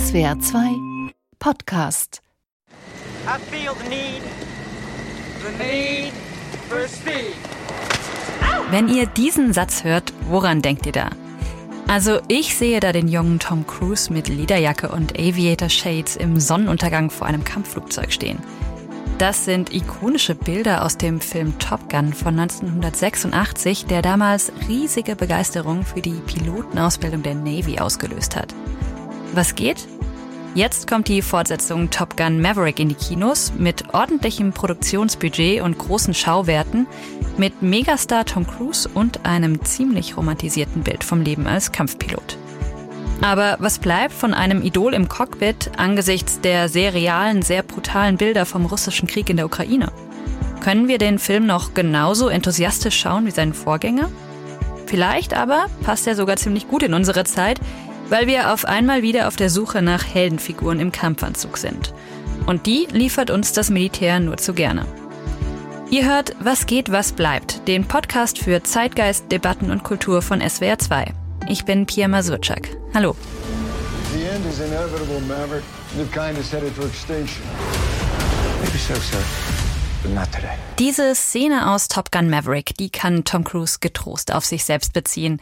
SWR 2 Podcast. I feel the need, the need for speed. Wenn ihr diesen Satz hört, woran denkt ihr da? Also ich sehe da den jungen Tom Cruise mit Lederjacke und Aviator Shades im Sonnenuntergang vor einem Kampfflugzeug stehen. Das sind ikonische Bilder aus dem Film Top Gun von 1986, der damals riesige Begeisterung für die Pilotenausbildung der Navy ausgelöst hat. Was geht? Jetzt kommt die Fortsetzung Top Gun Maverick in die Kinos mit ordentlichem Produktionsbudget und großen Schauwerten, mit Megastar Tom Cruise und einem ziemlich romantisierten Bild vom Leben als Kampfpilot. Aber was bleibt von einem Idol im Cockpit angesichts der sehr realen, sehr brutalen Bilder vom russischen Krieg in der Ukraine? Können wir den Film noch genauso enthusiastisch schauen wie seinen Vorgänger? Vielleicht aber passt er sogar ziemlich gut in unsere Zeit, weil wir auf einmal wieder auf der Suche nach Heldenfiguren im Kampfanzug sind. Und die liefert uns das Militär nur zu gerne. Ihr hört Was geht, was bleibt, den Podcast für Zeitgeist, Debatten und Kultur von SWR 2. Ich bin Pia Masurczak. Hallo. The end is inevitable, Maverick. The kind is headed for extinction. Maybe so, sir. Diese Szene aus Top Gun Maverick, die kann Tom Cruise getrost auf sich selbst beziehen.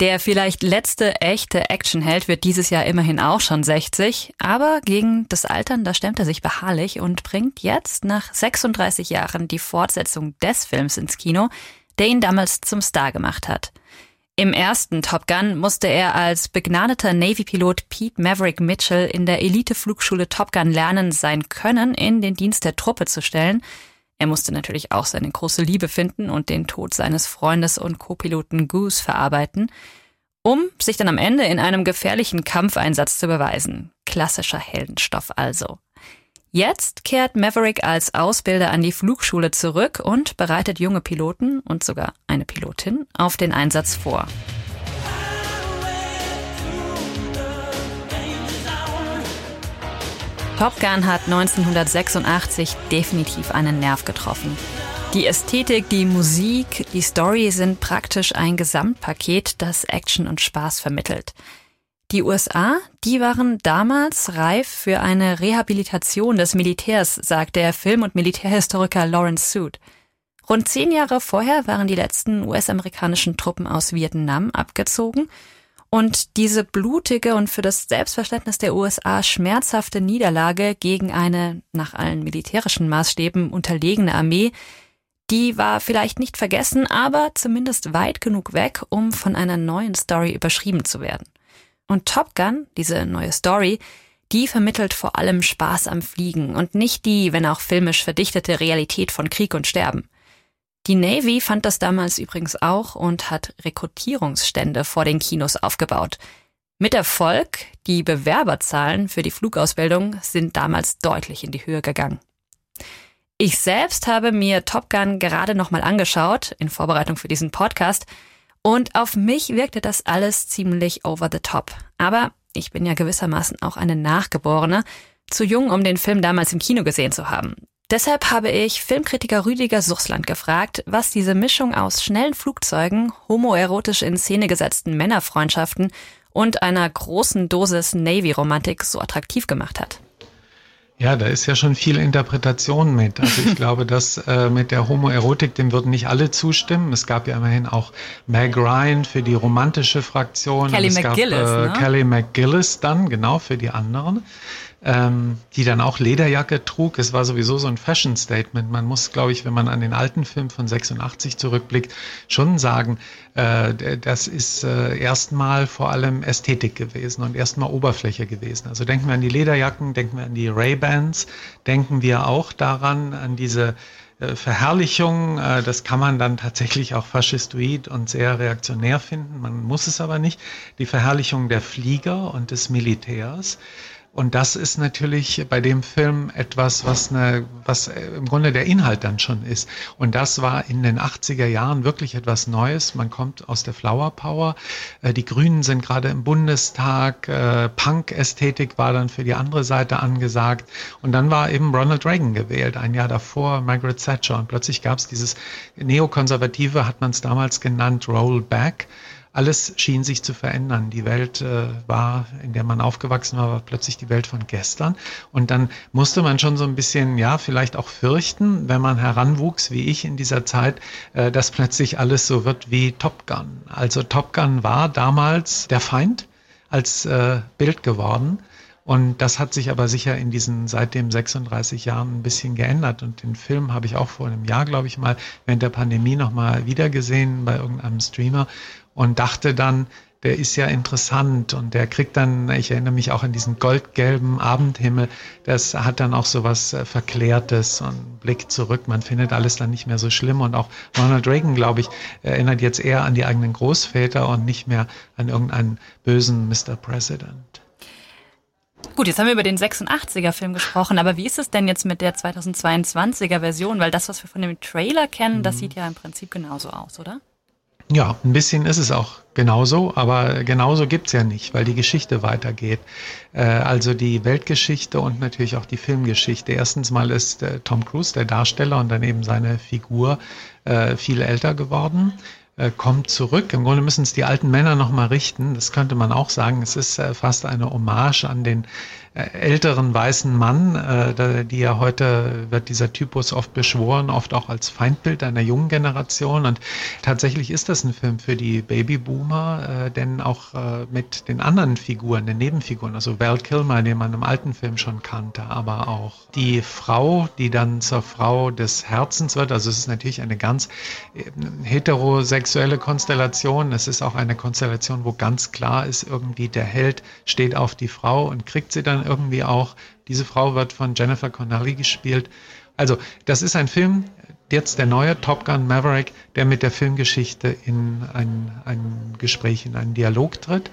Der vielleicht letzte echte Actionheld wird dieses Jahr immerhin auch schon 60, aber gegen das Altern, da stemmt er sich beharrlich und bringt jetzt nach 36 Jahren die Fortsetzung des Films ins Kino, der ihn damals zum Star gemacht hat. Im ersten Top Gun musste er als begnadeter Navy-Pilot Pete Maverick Mitchell in der Elite-Flugschule Top Gun lernen, sein Können in den Dienst der Truppe zu stellen – er musste natürlich auch seine große Liebe finden und den Tod seines Freundes und Co-Piloten Goose verarbeiten, um sich dann am Ende in einem gefährlichen Kampfeinsatz zu beweisen. Klassischer Heldenstoff also. Jetzt kehrt Maverick als Ausbilder an die Flugschule zurück und bereitet junge Piloten und sogar eine Pilotin auf den Einsatz vor. Top Gun hat 1986 definitiv einen Nerv getroffen. Die Ästhetik, die Musik, die Story sind praktisch ein Gesamtpaket, das Action und Spaß vermittelt. Die USA, die waren damals reif für eine Rehabilitation des Militärs, sagt der Film- und Militärhistoriker Lawrence Suit. Rund zehn Jahre vorher waren die letzten US-amerikanischen Truppen aus Vietnam abgezogen und diese blutige und für das Selbstverständnis der USA schmerzhafte Niederlage gegen eine nach allen militärischen Maßstäben unterlegene Armee, die war vielleicht nicht vergessen, aber zumindest weit genug weg, um von einer neuen Story überschrieben zu werden. Und Top Gun, diese neue Story, die vermittelt vor allem Spaß am Fliegen und nicht die, wenn auch filmisch verdichtete Realität von Krieg und Sterben. Die Navy fand das damals übrigens auch und hat Rekrutierungsstände vor den Kinos aufgebaut. Mit Erfolg, die Bewerberzahlen für die Flugausbildung sind damals deutlich in die Höhe gegangen. Ich selbst habe mir Top Gun gerade nochmal angeschaut, in Vorbereitung für diesen Podcast, und auf mich wirkte das alles ziemlich over the top. Aber ich bin ja gewissermaßen auch eine Nachgeborene, zu jung, um den Film damals im Kino gesehen zu haben. Deshalb habe ich Filmkritiker Rüdiger Suchsland gefragt, was diese Mischung aus schnellen Flugzeugen, homoerotisch in Szene gesetzten Männerfreundschaften und einer großen Dosis Navy-Romantik so attraktiv gemacht hat. Ja, da ist ja schon viel Interpretation mit. Also ich glaube, dass äh, mit der Homoerotik, dem würden nicht alle zustimmen. Es gab ja immerhin auch Meg Ryan für die romantische Fraktion. Kelly es McGillis, gab, äh, ne? Kelly McGillis dann, genau, für die anderen ähm, die dann auch Lederjacke trug. Es war sowieso so ein Fashion-Statement. Man muss, glaube ich, wenn man an den alten Film von 86 zurückblickt, schon sagen, äh, das ist äh, erstmal vor allem Ästhetik gewesen und erstmal Oberfläche gewesen. Also denken wir an die Lederjacken, denken wir an die Ray-Bans, denken wir auch daran, an diese äh, Verherrlichung, äh, das kann man dann tatsächlich auch faschistoid und sehr reaktionär finden. Man muss es aber nicht. Die Verherrlichung der Flieger und des Militärs. Und das ist natürlich bei dem Film etwas, was, eine, was im Grunde der Inhalt dann schon ist. Und das war in den 80er Jahren wirklich etwas Neues. Man kommt aus der Flower Power. Äh, die Grünen sind gerade im Bundestag. Äh, Punk-Ästhetik war dann für die andere Seite angesagt. Und dann war eben Ronald Reagan gewählt, ein Jahr davor Margaret Thatcher. Und plötzlich gab es dieses Neokonservative, hat man es damals genannt, Rollback alles schien sich zu verändern. Die Welt äh, war, in der man aufgewachsen war, war plötzlich die Welt von gestern. Und dann musste man schon so ein bisschen, ja, vielleicht auch fürchten, wenn man heranwuchs, wie ich in dieser Zeit, äh, dass plötzlich alles so wird wie Top Gun. Also Top Gun war damals der Feind als äh, Bild geworden. Und das hat sich aber sicher in diesen seitdem 36 Jahren ein bisschen geändert. Und den Film habe ich auch vor einem Jahr, glaube ich mal, während der Pandemie nochmal wiedergesehen bei irgendeinem Streamer und dachte dann, der ist ja interessant und der kriegt dann, ich erinnere mich auch an diesen goldgelben Abendhimmel, das hat dann auch so was äh, Verklärtes und Blick zurück. Man findet alles dann nicht mehr so schlimm und auch Ronald Reagan, glaube ich, erinnert jetzt eher an die eigenen Großväter und nicht mehr an irgendeinen bösen Mr. President. Gut, jetzt haben wir über den 86er-Film gesprochen, aber wie ist es denn jetzt mit der 2022er Version? Weil das, was wir von dem Trailer kennen, das mhm. sieht ja im Prinzip genauso aus, oder? Ja, ein bisschen ist es auch genauso, aber genauso gibt's ja nicht, weil die Geschichte weitergeht. Äh, also die Weltgeschichte und natürlich auch die Filmgeschichte. Erstens mal ist äh, Tom Cruise, der Darsteller und daneben seine Figur, äh, viel älter geworden kommt zurück. Im Grunde müssen es die alten Männer nochmal richten. Das könnte man auch sagen. Es ist fast eine Hommage an den älteren weißen Mann, äh, die ja heute wird dieser Typus oft beschworen, oft auch als Feindbild einer jungen Generation. Und tatsächlich ist das ein Film für die Babyboomer, äh, denn auch äh, mit den anderen Figuren, den Nebenfiguren, also Val Kilmer, den man im alten Film schon kannte, aber auch die Frau, die dann zur Frau des Herzens wird. Also es ist natürlich eine ganz äh, heterosexuelle Konstellation. Es ist auch eine Konstellation, wo ganz klar ist, irgendwie der Held steht auf die Frau und kriegt sie dann dann irgendwie auch, diese Frau wird von Jennifer Connelly gespielt. Also, das ist ein Film, jetzt der neue Top Gun Maverick, der mit der Filmgeschichte in ein, ein Gespräch, in einen Dialog tritt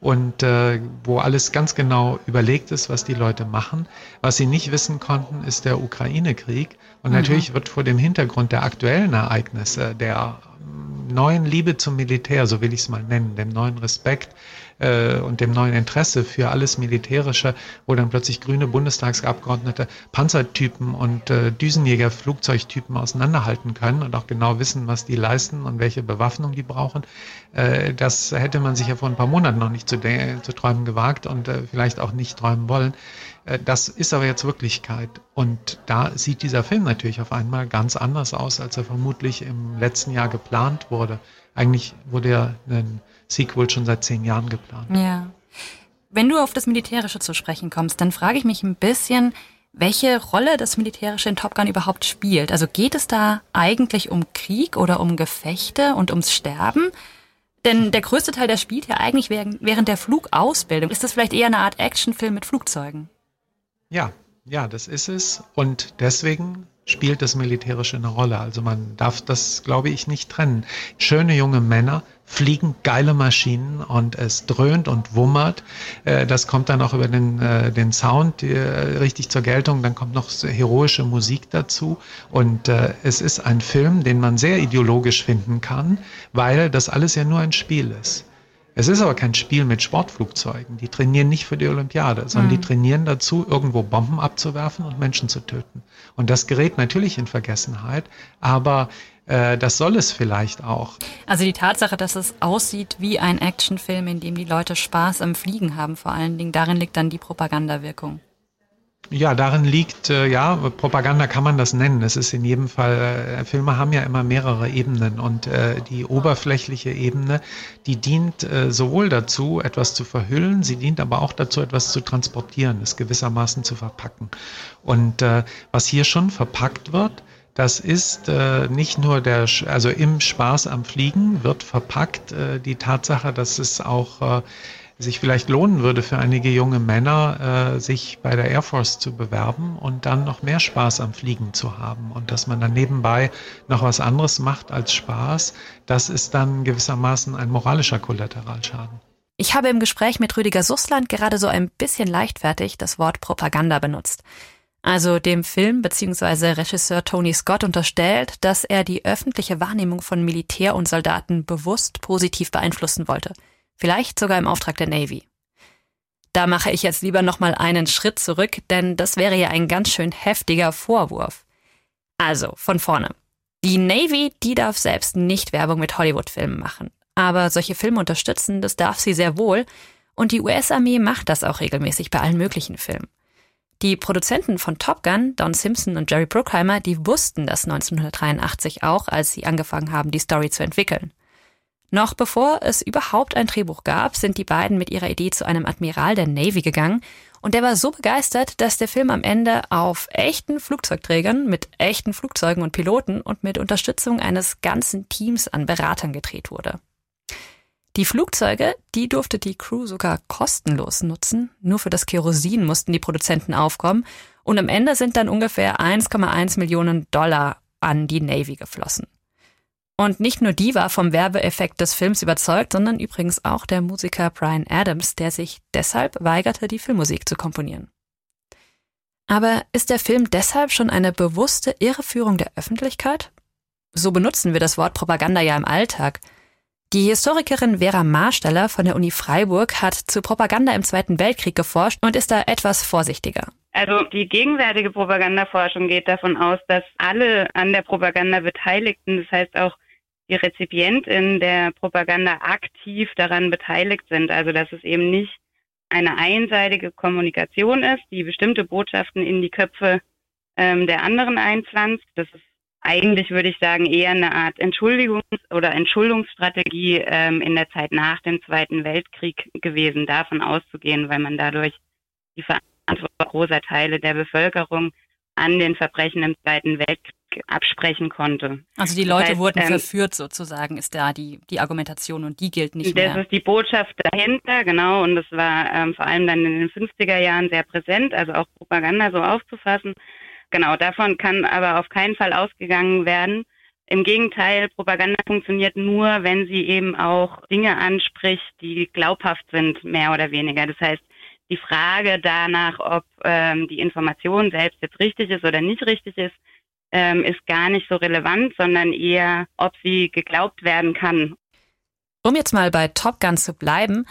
und äh, wo alles ganz genau überlegt ist, was die Leute machen. Was sie nicht wissen konnten, ist der Ukraine-Krieg. Und mhm. natürlich wird vor dem Hintergrund der aktuellen Ereignisse, der neuen Liebe zum Militär, so will ich es mal nennen, dem neuen Respekt äh, und dem neuen Interesse für alles Militärische, wo dann plötzlich grüne Bundestagsabgeordnete Panzertypen und äh, Düsenjäger Flugzeugtypen auseinanderhalten können und auch genau wissen, was die leisten und welche Bewaffnung die brauchen. Äh, das hätte man sich ja vor ein paar Monaten noch nicht zu, zu träumen gewagt und äh, vielleicht auch nicht träumen wollen. Äh, das ist aber jetzt Wirklichkeit. Und da sieht dieser Film natürlich auf einmal ganz anders aus, als er vermutlich im letzten Jahr geplant wurde. Eigentlich wurde ja ein Sequel schon seit zehn Jahren geplant. Ja. Wenn du auf das Militärische zu sprechen kommst, dann frage ich mich ein bisschen, welche Rolle das Militärische in Top Gun überhaupt spielt. Also geht es da eigentlich um Krieg oder um Gefechte und ums Sterben? Denn der größte Teil, der spielt ja eigentlich während der Flugausbildung. Ist das vielleicht eher eine Art Actionfilm mit Flugzeugen? Ja, ja, das ist es. Und deswegen spielt das Militärische eine Rolle. Also man darf das, glaube ich, nicht trennen. Schöne junge Männer fliegen geile Maschinen und es dröhnt und wummert. Äh, das kommt dann auch über den, äh, den Sound äh, richtig zur Geltung. Dann kommt noch heroische Musik dazu. Und es ist ein Film, den man sehr ideologisch finden kann, weil das alles ja nur ein Spiel ist. Es ist aber kein Spiel mit Sportflugzeugen. Die trainieren nicht für die Olympiade, sondern mhm. die trainieren dazu, irgendwo Bomben abzuwerfen und Menschen zu töten. Und das gerät natürlich in Vergessenheit, aber äh, das soll es vielleicht auch. Also die Tatsache, dass es aussieht wie ein Actionfilm, in dem die Leute Spaß am Fliegen haben, vor allen Dingen, darin liegt dann die Propagandawirkung. Ja, darin liegt, äh, ja, Propaganda kann man das nennen. Es ist in jedem Fall, äh, Filme haben ja immer mehrere Ebenen und äh, die oberflächliche Ebene, die dient äh, sowohl dazu, etwas zu verhüllen, sie dient aber auch dazu, etwas zu transportieren, es gewissermaßen zu verpacken. Und äh, was hier schon verpackt wird, das ist äh, nicht nur der, also im Spaß am Fliegen wird verpackt äh, die Tatsache, dass es auch äh, sich vielleicht lohnen würde für einige junge Männer, äh, sich bei der Air Force zu bewerben und dann noch mehr Spaß am Fliegen zu haben. Und dass man dann nebenbei noch was anderes macht als Spaß, das ist dann gewissermaßen ein moralischer Kollateralschaden. Ich habe im Gespräch mit Rüdiger Sussland gerade so ein bisschen leichtfertig das Wort Propaganda benutzt. Also dem Film bzw. Regisseur Tony Scott unterstellt, dass er die öffentliche Wahrnehmung von Militär und Soldaten bewusst positiv beeinflussen wollte – Vielleicht sogar im Auftrag der Navy. Da mache ich jetzt lieber nochmal einen Schritt zurück, denn das wäre ja ein ganz schön heftiger Vorwurf. Also, von vorne. Die Navy, die darf selbst nicht Werbung mit Hollywood-Filmen machen. Aber solche Filme unterstützen, das darf sie sehr wohl. Und die US-Armee macht das auch regelmäßig bei allen möglichen Filmen. Die Produzenten von Top Gun, Don Simpson und Jerry Bruckheimer, die wussten das 1983 auch, als sie angefangen haben, die Story zu entwickeln. Noch bevor es überhaupt ein Drehbuch gab, sind die beiden mit ihrer Idee zu einem Admiral der Navy gegangen und der war so begeistert, dass der Film am Ende auf echten Flugzeugträgern mit echten Flugzeugen und Piloten und mit Unterstützung eines ganzen Teams an Beratern gedreht wurde. Die Flugzeuge, die durfte die Crew sogar kostenlos nutzen. Nur für das Kerosin mussten die Produzenten aufkommen. Und am Ende sind dann ungefähr 1,1 Millionen Dollar an die Navy geflossen. Und nicht nur die war vom Werbeeffekt des Films überzeugt, sondern übrigens auch der Musiker Brian Adams, der sich deshalb weigerte, die Filmmusik zu komponieren. Aber ist der Film deshalb schon eine bewusste Irreführung der Öffentlichkeit? So benutzen wir das Wort Propaganda ja im Alltag. Die Historikerin Vera Marsteller von der Uni Freiburg hat zu Propaganda im Zweiten Weltkrieg geforscht und ist da etwas vorsichtiger. Also die gegenwärtige Propagandaforschung geht davon aus, dass alle an der Propaganda Beteiligten, das heißt auch die Rezipientin der Propaganda aktiv daran beteiligt sind. Also dass es eben nicht eine einseitige Kommunikation ist, die bestimmte Botschaften in die Köpfe ähm, der anderen einpflanzt. Das ist eigentlich, würde ich sagen, eher eine Art Entschuldigungs- oder Entschuldungsstrategie ähm, in der Zeit nach dem Zweiten Weltkrieg gewesen, davon auszugehen, weil man dadurch die Verantwortung großer Teile der Bevölkerung an den Verbrechen im Zweiten Weltkrieg absprechen konnte. Also die Leute das heißt, wurden ähm, verführt sozusagen, ist da die, die Argumentation und die gilt nicht das mehr. Das ist die Botschaft dahinter, genau, und das war ähm, vor allem dann in den 50er Jahren sehr präsent, also auch Propaganda so aufzufassen. Genau, davon kann aber auf keinen Fall ausgegangen werden. Im Gegenteil, Propaganda funktioniert nur, wenn sie eben auch Dinge anspricht, die glaubhaft sind, mehr oder weniger. Das heißt, die Frage danach, ob ähm, die Information selbst jetzt richtig ist oder nicht richtig ist, ähm, ist gar nicht so relevant, sondern eher, ob sie geglaubt werden kann. Um jetzt mal bei Top Gun zu bleiben,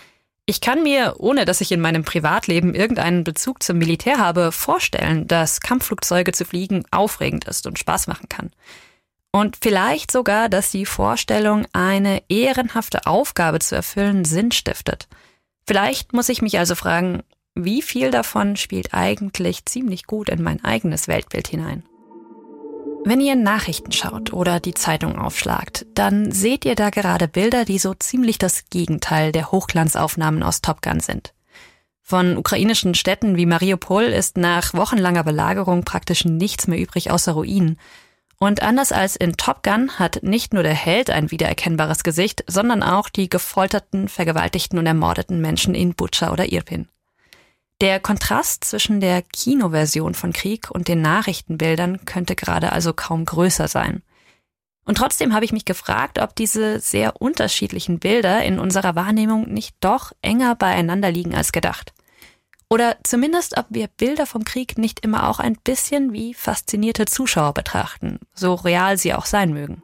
ich kann mir, ohne dass ich in meinem Privatleben irgendeinen Bezug zum Militär habe, vorstellen, dass Kampfflugzeuge zu fliegen aufregend ist und Spaß machen kann. Und vielleicht sogar, dass die Vorstellung, eine ehrenhafte Aufgabe zu erfüllen, Sinn stiftet. Vielleicht muss ich mich also fragen, wie viel davon spielt eigentlich ziemlich gut in mein eigenes Weltbild hinein? Wenn ihr Nachrichten schaut oder die Zeitung aufschlagt, dann seht ihr da gerade Bilder, die so ziemlich das Gegenteil der Hochglanzaufnahmen aus Top Gun sind. Von ukrainischen Städten wie Mariupol ist nach wochenlanger Belagerung praktisch nichts mehr übrig außer Ruinen. Und anders als in Top Gun hat nicht nur der Held ein wiedererkennbares Gesicht, sondern auch die gefolterten, vergewaltigten und ermordeten Menschen in Butscha oder Irpin. Der Kontrast zwischen der Kinoversion von Krieg und den Nachrichtenbildern könnte gerade also kaum größer sein. Und trotzdem habe ich mich gefragt, ob diese sehr unterschiedlichen Bilder in unserer Wahrnehmung nicht doch enger beieinander liegen als gedacht. Oder zumindest, ob wir Bilder vom Krieg nicht immer auch ein bisschen wie faszinierte Zuschauer betrachten, so real sie auch sein mögen.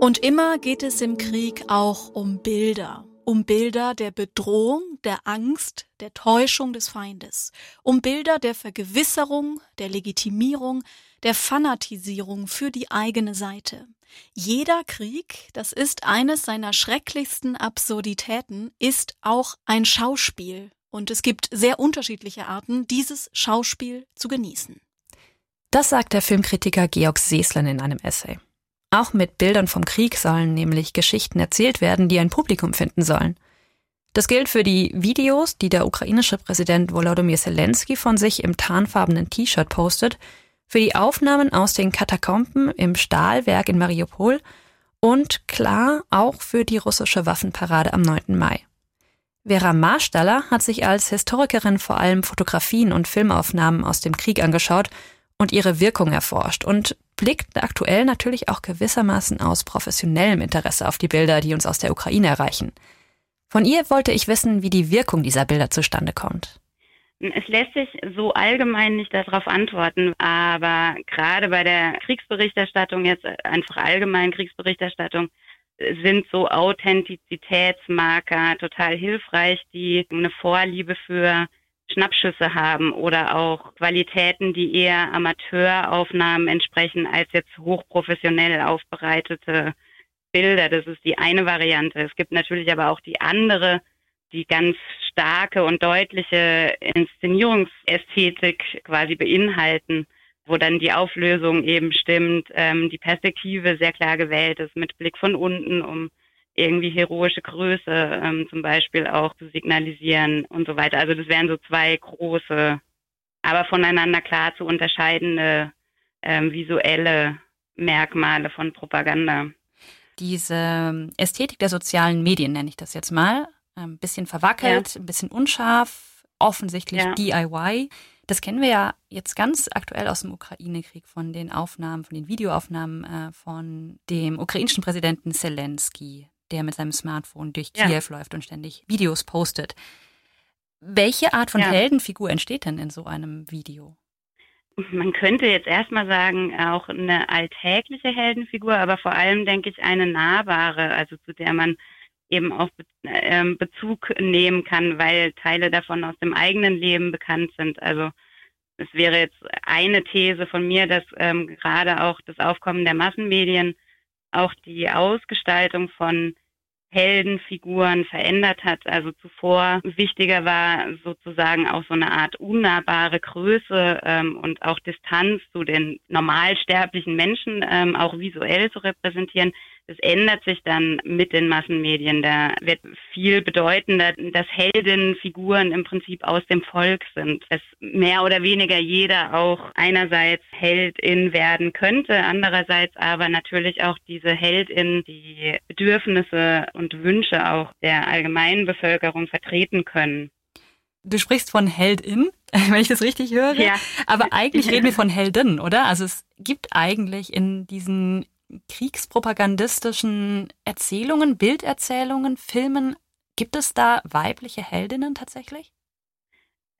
Und immer geht es im Krieg auch um Bilder um Bilder der Bedrohung, der Angst, der Täuschung des Feindes, um Bilder der Vergewisserung, der Legitimierung, der Fanatisierung für die eigene Seite. Jeder Krieg, das ist eines seiner schrecklichsten Absurditäten, ist auch ein Schauspiel, und es gibt sehr unterschiedliche Arten, dieses Schauspiel zu genießen. Das sagt der Filmkritiker Georg Seeslen in einem Essay. Auch mit Bildern vom Krieg sollen nämlich Geschichten erzählt werden, die ein Publikum finden sollen. Das gilt für die Videos, die der ukrainische Präsident Volodymyr Zelensky von sich im tarnfarbenen T-Shirt postet, für die Aufnahmen aus den Katakomben im Stahlwerk in Mariupol und klar auch für die russische Waffenparade am 9. Mai. Vera Marstaller hat sich als Historikerin vor allem Fotografien und Filmaufnahmen aus dem Krieg angeschaut und ihre Wirkung erforscht und blickt aktuell natürlich auch gewissermaßen aus professionellem Interesse auf die Bilder, die uns aus der Ukraine erreichen. Von ihr wollte ich wissen, wie die Wirkung dieser Bilder zustande kommt. Es lässt sich so allgemein nicht darauf antworten, aber gerade bei der Kriegsberichterstattung, jetzt einfach allgemein Kriegsberichterstattung, sind so Authentizitätsmarker total hilfreich, die eine Vorliebe für Schnappschüsse haben oder auch Qualitäten, die eher Amateuraufnahmen entsprechen als jetzt hochprofessionell aufbereitete Bilder. Das ist die eine Variante. Es gibt natürlich aber auch die andere, die ganz starke und deutliche Inszenierungsästhetik quasi beinhalten, wo dann die Auflösung eben stimmt, ähm, die Perspektive sehr klar gewählt ist mit Blick von unten, um irgendwie heroische Größe ähm, zum Beispiel auch zu signalisieren und so weiter. Also das wären so zwei große, aber voneinander klar zu unterscheidende ähm, visuelle Merkmale von Propaganda. Diese ähm, Ästhetik der sozialen Medien nenne ich das jetzt mal. Ein bisschen verwackelt, ja. ein bisschen unscharf, offensichtlich ja. DIY. Das kennen wir ja jetzt ganz aktuell aus dem Ukraine-Krieg von den Aufnahmen, von den Videoaufnahmen äh, von dem ukrainischen Präsidenten Zelensky, der mit seinem Smartphone durch ja. Kiew läuft und ständig Videos postet. Welche Art von Heldenfigur entsteht denn in so einem Video? man könnte jetzt erstmal sagen, auch eine alltägliche Heldenfigur, aber vor allem denke ich eine nahbare, also zu der man eben auch ähm, Bezug nehmen kann, weil Teile davon aus dem eigenen Leben bekannt sind. Also es wäre jetzt eine These von mir, dass ähm, gerade auch das Aufkommen der Massenmedien auch die Ausgestaltung von Heldenfiguren verändert hat. Also zuvor wichtiger war sozusagen auch so eine Art unnahbare Größe ähm, und auch Distanz zu den normalsterblichen Menschen ähm, auch visuell zu repräsentieren. Das ändert sich dann mit den Massenmedien. Da wird viel bedeutender, dass Heldenfiguren im Prinzip aus dem Volk sind. Dass mehr oder weniger jeder auch einerseits Heldin werden könnte, andererseits aber natürlich auch diese Heldin die Bedürfnisse und Wünsche auch der allgemeinen Bevölkerung vertreten können. Du sprichst von Heldin, wenn ich das richtig höre. Ja. Aber eigentlich reden wir von Heldin, oder? Also es gibt eigentlich in diesen kriegspropagandistischen Erzählungen, Bilderzählungen, Filmen, gibt es da weibliche Heldinnen tatsächlich?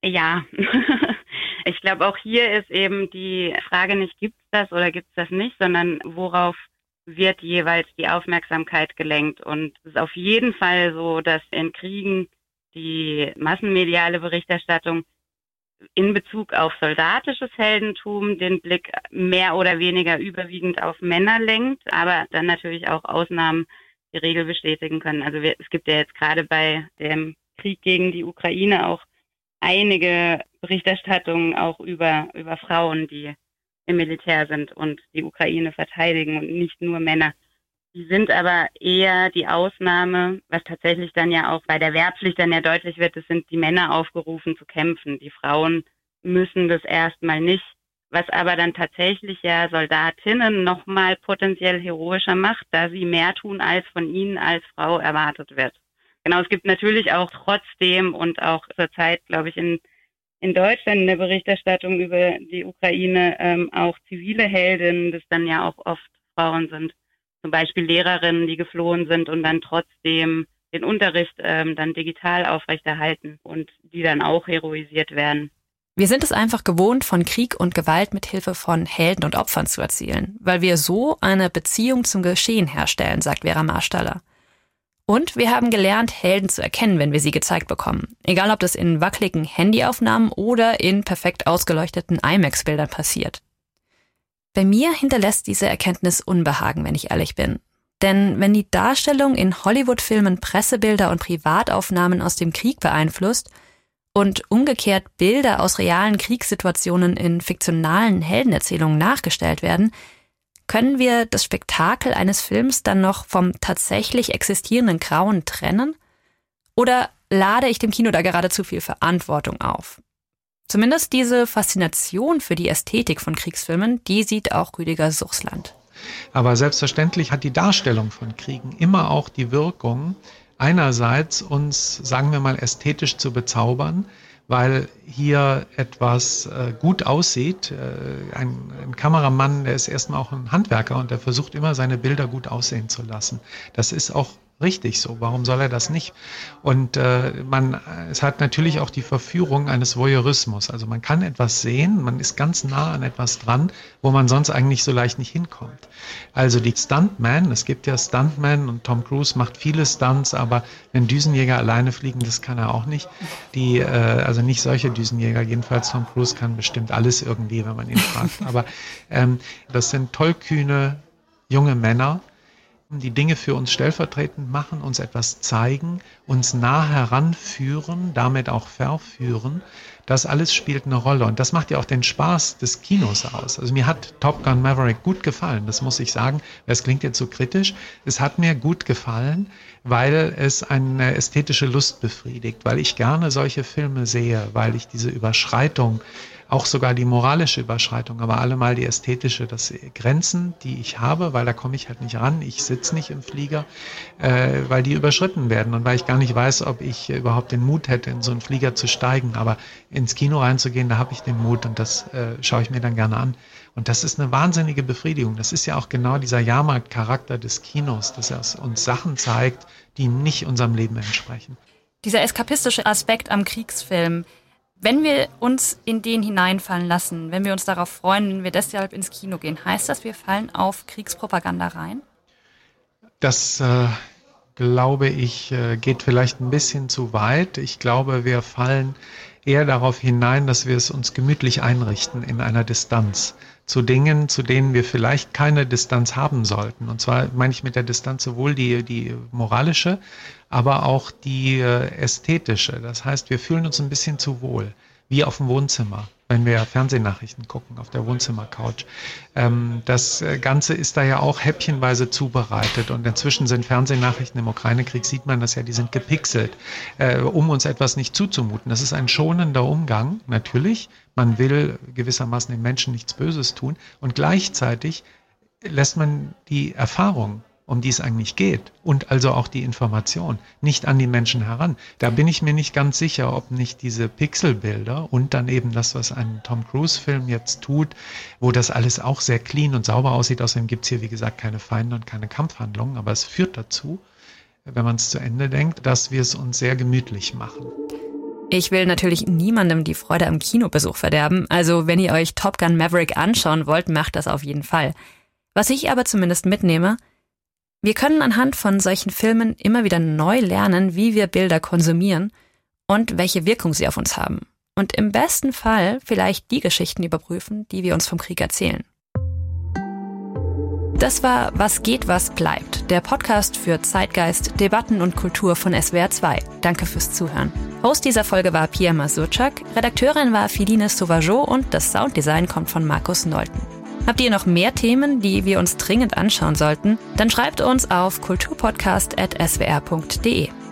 Ja, ich glaube auch hier ist eben die Frage nicht, gibt es das oder gibt es das nicht, sondern worauf wird jeweils die Aufmerksamkeit gelenkt. Und es ist auf jeden Fall so, dass in Kriegen die massenmediale Berichterstattung in Bezug auf soldatisches Heldentum den Blick mehr oder weniger überwiegend auf Männer lenkt, aber dann natürlich auch Ausnahmen die Regel bestätigen können. Also wir, es gibt ja jetzt gerade bei dem Krieg gegen die Ukraine auch einige Berichterstattungen auch über, über Frauen, die im Militär sind und die Ukraine verteidigen und nicht nur Männer. Die sind aber eher die Ausnahme, was tatsächlich dann ja auch bei der Wehrpflicht dann ja deutlich wird, es sind die Männer aufgerufen zu kämpfen. Die Frauen müssen das erstmal nicht, was aber dann tatsächlich ja Soldatinnen nochmal potenziell heroischer macht, da sie mehr tun, als von ihnen als Frau erwartet wird. Genau, es gibt natürlich auch trotzdem und auch zur Zeit, glaube ich, in, in Deutschland in der Berichterstattung über die Ukraine ähm, auch zivile Heldinnen, das dann ja auch oft Frauen sind zum Beispiel Lehrerinnen, die geflohen sind und dann trotzdem den Unterricht ähm, dann digital aufrechterhalten und die dann auch heroisiert werden. Wir sind es einfach gewohnt, von Krieg und Gewalt mit Hilfe von Helden und Opfern zu erzielen, weil wir so eine Beziehung zum Geschehen herstellen, sagt Vera Marstaller. Und wir haben gelernt, Helden zu erkennen, wenn wir sie gezeigt bekommen. Egal ob das in wackeligen Handyaufnahmen oder in perfekt ausgeleuchteten IMAX-Bildern passiert. Bei mir hinterlässt diese Erkenntnis Unbehagen, wenn ich ehrlich bin. Denn wenn die Darstellung in Hollywood-Filmen Pressebilder und Privataufnahmen aus dem Krieg beeinflusst und umgekehrt Bilder aus realen Kriegssituationen in fiktionalen Heldenerzählungen nachgestellt werden, können wir das Spektakel eines Films dann noch vom tatsächlich existierenden Grauen trennen? Oder lade ich dem Kino da gerade zu viel Verantwortung auf? Zumindest diese Faszination für die Ästhetik von Kriegsfilmen, die sieht auch Rüdiger Suchsland. Aber selbstverständlich hat die Darstellung von Kriegen immer auch die Wirkung, einerseits uns, sagen wir mal, ästhetisch zu bezaubern, weil hier etwas äh, gut aussieht. Äh, ein, ein, Kameramann, der ist erstmal auch ein Handwerker und der versucht immer seine Bilder gut aussehen zu lassen. Das ist auch richtig so. Warum soll er das nicht? Und äh, man, es hat natürlich auch die Verführung eines Voyeurismus. Also man kann etwas sehen, man ist ganz nah an etwas dran, wo man sonst eigentlich so leicht nicht hinkommt. Also die Stuntman, es gibt ja Stuntman und Tom Cruise macht viele Stunts, aber wenn Düsenjäger alleine fliegen, das kann er auch nicht. Die, äh, also nicht solche Düsenjäger, jedenfalls Tom Cruise kann bestimmt alles irgendwie, wenn man ihn fragt. Aber ähm, das sind tollkühne junge Männer, die Dinge für uns stellvertretend machen, uns etwas zeigen, uns nah heranführen, damit auch verführen. Das alles spielt eine Rolle und das macht ja auch den Spaß des Kinos aus. Also mir hat Top Gun Maverick gut gefallen, das muss ich sagen. Es klingt jetzt so kritisch. Es hat mir gut gefallen, weil es eine ästhetische Lust befriedigt, weil ich gerne solche Filme sehe, weil ich diese Überschreitung auch sogar die moralische Überschreitung, aber allemal die ästhetische, das Grenzen, die ich habe, weil da komme ich halt nicht ran, ich sitze nicht im Flieger, äh, weil die überschritten werden und weil ich gar nicht weiß, ob ich überhaupt den Mut hätte, in so einen Flieger zu steigen. Aber ins Kino reinzugehen, da habe ich den Mut und das äh, schaue ich mir dann gerne an. Und das ist eine wahnsinnige Befriedigung. Das ist ja auch genau dieser Jahrmarktcharakter des Kinos, dass er uns Sachen zeigt, die nicht unserem Leben entsprechen. Dieser eskapistische Aspekt am Kriegsfilm, wenn wir uns in den hineinfallen lassen, wenn wir uns darauf freuen, wenn wir deshalb ins Kino gehen, heißt das, wir fallen auf Kriegspropaganda rein? Das äh, glaube ich, äh, geht vielleicht ein bisschen zu weit. Ich glaube, wir fallen eher darauf hinein, dass wir es uns gemütlich einrichten in einer Distanz zu Dingen, zu denen wir vielleicht keine Distanz haben sollten. Und zwar meine ich mit der Distanz sowohl die, die moralische, aber auch die äh, ästhetische. Das heißt, wir fühlen uns ein bisschen zu wohl, wie auf dem Wohnzimmer, wenn wir Fernsehnachrichten gucken, auf der Wohnzimmercouch. Ähm, das äh, Ganze ist da ja auch häppchenweise zubereitet und inzwischen sind Fernsehnachrichten im Ukraine-Krieg, sieht man das ja, die sind gepixelt, äh, um uns etwas nicht zuzumuten. Das ist ein schonender Umgang, natürlich. Man will gewissermaßen den Menschen nichts Böses tun und gleichzeitig lässt man die Erfahrung um die es eigentlich geht und also auch die Information nicht an die Menschen heran. Da bin ich mir nicht ganz sicher, ob nicht diese Pixelbilder und dann eben das, was ein Tom Cruise-Film jetzt tut, wo das alles auch sehr clean und sauber aussieht. Außerdem gibt es hier, wie gesagt, keine Feinde und keine Kampfhandlungen, aber es führt dazu, wenn man es zu Ende denkt, dass wir es uns sehr gemütlich machen. Ich will natürlich niemandem die Freude am Kinobesuch verderben, also wenn ihr euch Top Gun Maverick anschauen wollt, macht das auf jeden Fall. Was ich aber zumindest mitnehme, wir können anhand von solchen Filmen immer wieder neu lernen, wie wir Bilder konsumieren und welche Wirkung sie auf uns haben. Und im besten Fall vielleicht die Geschichten überprüfen, die wir uns vom Krieg erzählen. Das war Was geht, was bleibt, der Podcast für Zeitgeist, Debatten und Kultur von SWR 2. Danke fürs Zuhören. Host dieser Folge war Pia Masurczak, Redakteurin war Filine Sauvageau und das Sounddesign kommt von Markus Nolten. Habt ihr noch mehr Themen, die wir uns dringend anschauen sollten? Dann schreibt uns auf kulturpodcast.swr.de.